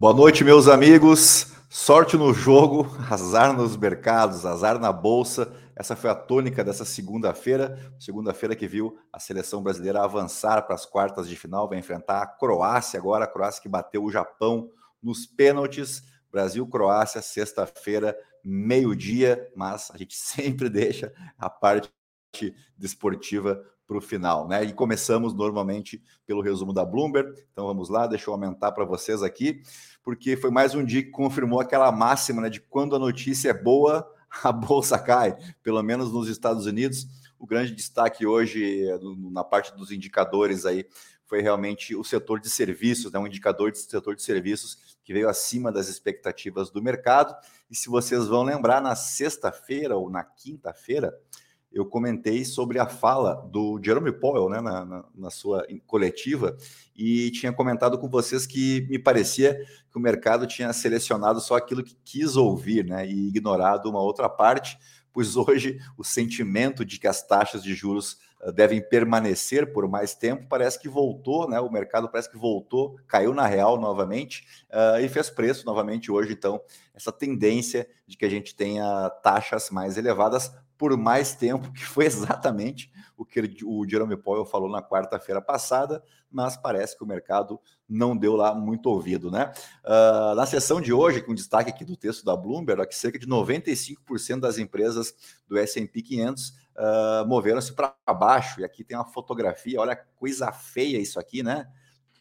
Boa noite, meus amigos. Sorte no jogo, azar nos mercados, azar na bolsa. Essa foi a tônica dessa segunda-feira. Segunda-feira que viu a seleção brasileira avançar para as quartas de final, vai enfrentar a Croácia agora, a Croácia que bateu o Japão nos pênaltis. Brasil-Croácia, sexta-feira, meio-dia, mas a gente sempre deixa a parte desportiva para o final, né? E começamos normalmente pelo resumo da Bloomberg. Então vamos lá, deixa eu aumentar para vocês aqui, porque foi mais um dia que confirmou aquela máxima né, de quando a notícia é boa, a bolsa cai, pelo menos nos Estados Unidos. O grande destaque hoje na parte dos indicadores aí foi realmente o setor de serviços, né, um indicador de setor de serviços que veio acima das expectativas do mercado. E se vocês vão lembrar, na sexta-feira ou na quinta-feira, eu comentei sobre a fala do Jerome Powell né, na, na, na, sua coletiva e tinha comentado com vocês que me parecia que o mercado tinha selecionado só aquilo que quis ouvir né, e ignorado uma outra parte, pois hoje o sentimento de que as taxas de juros uh, devem permanecer por mais tempo parece que voltou, né, o mercado parece que voltou, caiu na real novamente uh, e fez preço novamente hoje, então, essa tendência de que a gente tenha taxas mais elevadas por mais tempo, que foi exatamente o que o Jerome Powell falou na quarta-feira passada, mas parece que o mercado não deu lá muito ouvido, né? Uh, na sessão de hoje, com destaque aqui do texto da Bloomberg, que cerca de 95% das empresas do S&P 500 uh, moveram-se para baixo, e aqui tem uma fotografia, olha coisa feia isso aqui, né?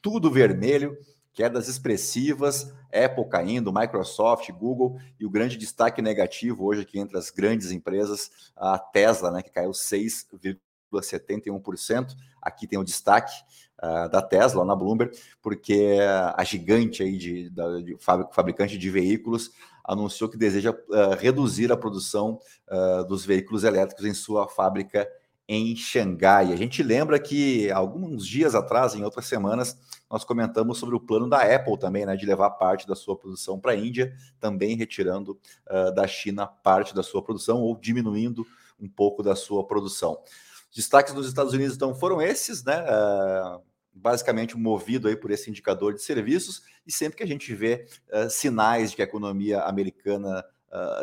Tudo vermelho, quedas expressivas, Apple caindo, Microsoft, Google e o grande destaque negativo hoje aqui entre as grandes empresas, a Tesla, né, que caiu 6,71%. Aqui tem o destaque uh, da Tesla na Bloomberg, porque a gigante aí de, de, de fabricante de veículos anunciou que deseja uh, reduzir a produção uh, dos veículos elétricos em sua fábrica em Xangai. A gente lembra que alguns dias atrás, em outras semanas, nós comentamos sobre o plano da Apple também, né, de levar parte da sua produção para a Índia, também retirando uh, da China parte da sua produção ou diminuindo um pouco da sua produção. Destaques dos Estados Unidos então foram esses, né? Uh, basicamente movido aí por esse indicador de serviços e sempre que a gente vê uh, sinais de que a economia americana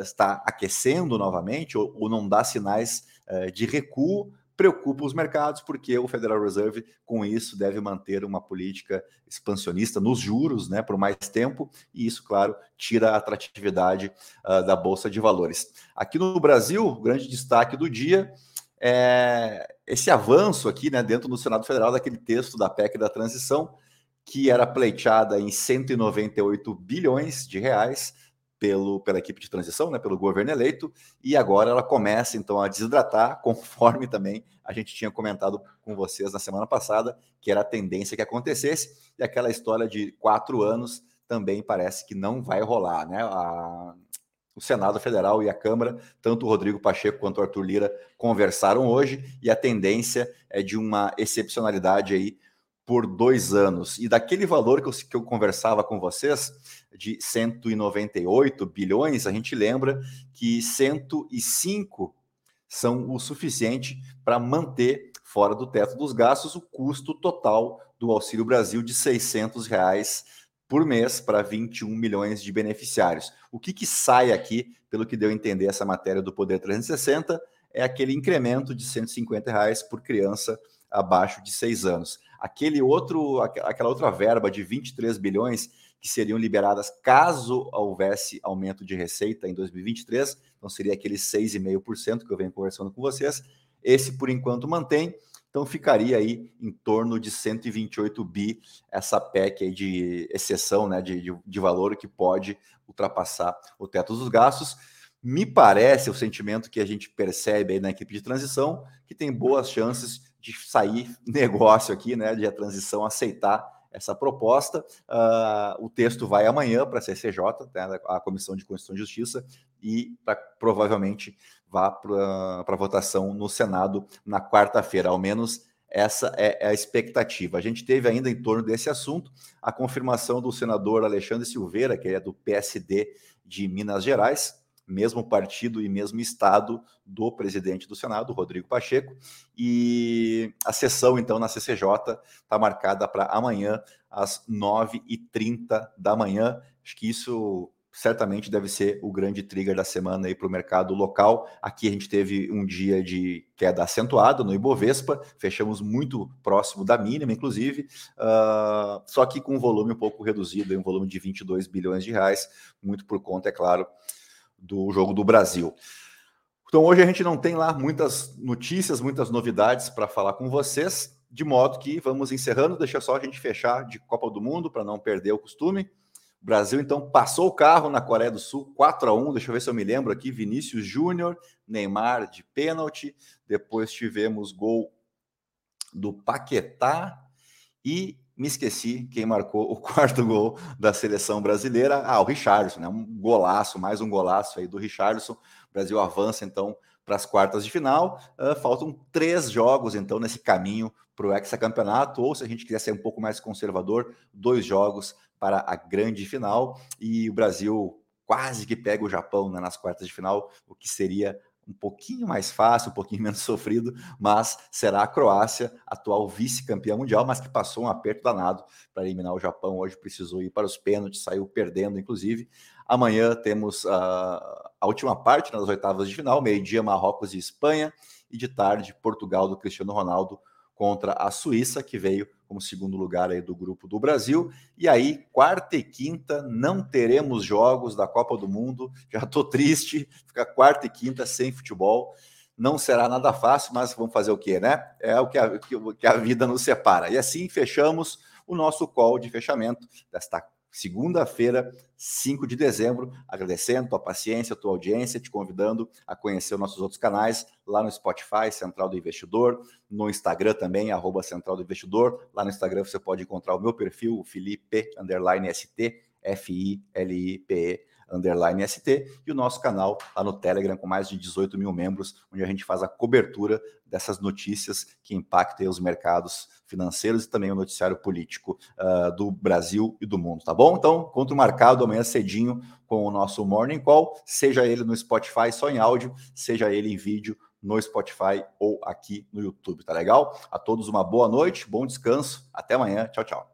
está aquecendo novamente ou, ou não dá sinais eh, de recuo preocupa os mercados, porque o Federal Reserve, com isso, deve manter uma política expansionista nos juros né, por mais tempo, e isso, claro, tira a atratividade uh, da Bolsa de Valores. Aqui no Brasil, o grande destaque do dia é esse avanço aqui né, dentro do Senado Federal daquele texto da PEC da transição, que era pleiteada em 198 bilhões de reais, pelo, pela equipe de transição, né, pelo governo eleito, e agora ela começa então a desidratar, conforme também a gente tinha comentado com vocês na semana passada, que era a tendência que acontecesse, e aquela história de quatro anos também parece que não vai rolar, né? A, o Senado Federal e a Câmara, tanto o Rodrigo Pacheco quanto o Arthur Lira conversaram hoje, e a tendência é de uma excepcionalidade aí por dois anos. E daquele valor que eu, que eu conversava com vocês, de 198 bilhões, a gente lembra que 105 são o suficiente para manter fora do teto dos gastos o custo total do Auxílio Brasil de 600 reais por mês para 21 milhões de beneficiários. O que, que sai aqui, pelo que deu a entender essa matéria do Poder 360, é aquele incremento de 150 reais por criança abaixo de seis anos. Aquele outro, aquela outra verba de 23 bilhões que seriam liberadas caso houvesse aumento de receita em 2023, então seria aquele 6,5% que eu venho conversando com vocês. Esse, por enquanto, mantém, então ficaria aí em torno de 128 bi essa PEC de exceção né, de, de, de valor que pode ultrapassar o teto dos gastos. Me parece o sentimento que a gente percebe aí na equipe de transição que tem boas chances de sair negócio aqui, né? De a transição aceitar essa proposta. Uh, o texto vai amanhã para a CCJ, né, a Comissão de Constituição e Justiça, e pra, provavelmente vá para votação no Senado na quarta-feira, ao menos essa é, a expectativa. A gente teve ainda em torno desse assunto a confirmação do senador Alexandre Silveira, que é do PSD de Minas Gerais, mesmo partido e mesmo estado do presidente do Senado, Rodrigo Pacheco, e a sessão, então, na CCJ está marcada para amanhã, às 9h30 da manhã. Acho que isso certamente deve ser o grande trigger da semana aí para o mercado local. Aqui a gente teve um dia de queda acentuada no Ibovespa, fechamos muito próximo da mínima, inclusive, uh, só que com um volume um pouco reduzido, um volume de 22 bilhões de reais, muito por conta, é claro, do jogo do Brasil. Então hoje a gente não tem lá muitas notícias, muitas novidades para falar com vocês, de modo que vamos encerrando, deixa só a gente fechar de Copa do Mundo para não perder o costume. O Brasil, então, passou o carro na Coreia do Sul, 4 a 1 Deixa eu ver se eu me lembro aqui. Vinícius Júnior, Neymar de pênalti. Depois tivemos gol do Paquetá. E me esqueci quem marcou o quarto gol da seleção brasileira. Ah, o Richardson, né? Um golaço, mais um golaço aí do Richardson. O Brasil avança, então, para as quartas de final. Uh, faltam três jogos, então, nesse caminho para o hexacampeonato, ou se a gente quiser ser um pouco mais conservador, dois jogos para a grande final. E o Brasil quase que pega o Japão né, nas quartas de final, o que seria um pouquinho mais fácil, um pouquinho menos sofrido, mas será a Croácia, atual vice-campeã mundial, mas que passou um aperto danado para eliminar o Japão. Hoje precisou ir para os pênaltis, saiu perdendo, inclusive. Amanhã temos a, a última parte nas oitavas de final, meio-dia Marrocos e Espanha, e de tarde Portugal do Cristiano Ronaldo contra a Suíça, que veio como segundo lugar aí do grupo do Brasil. E aí, quarta e quinta, não teremos jogos da Copa do Mundo. Já estou triste, ficar quarta e quinta sem futebol. Não será nada fácil, mas vamos fazer o quê, né? É o que a, que a vida nos separa. E assim fechamos o nosso call de fechamento desta segunda-feira, 5 de dezembro. Agradecendo a tua paciência, a tua audiência, te convidando a conhecer os nossos outros canais lá no Spotify, Central do Investidor, no Instagram também, arroba Central do Investidor. Lá no Instagram você pode encontrar o meu perfil, o Felipe underline ST, F-I-L-I-P-E underline ST, e o nosso canal lá no Telegram com mais de 18 mil membros, onde a gente faz a cobertura dessas notícias que impactam os mercados financeiros e também o noticiário político uh, do Brasil e do mundo, tá bom? Então, conto marcado amanhã cedinho com o nosso Morning Call, seja ele no Spotify só em áudio, seja ele em vídeo no Spotify ou aqui no YouTube, tá legal? A todos uma boa noite, bom descanso, até amanhã, tchau, tchau.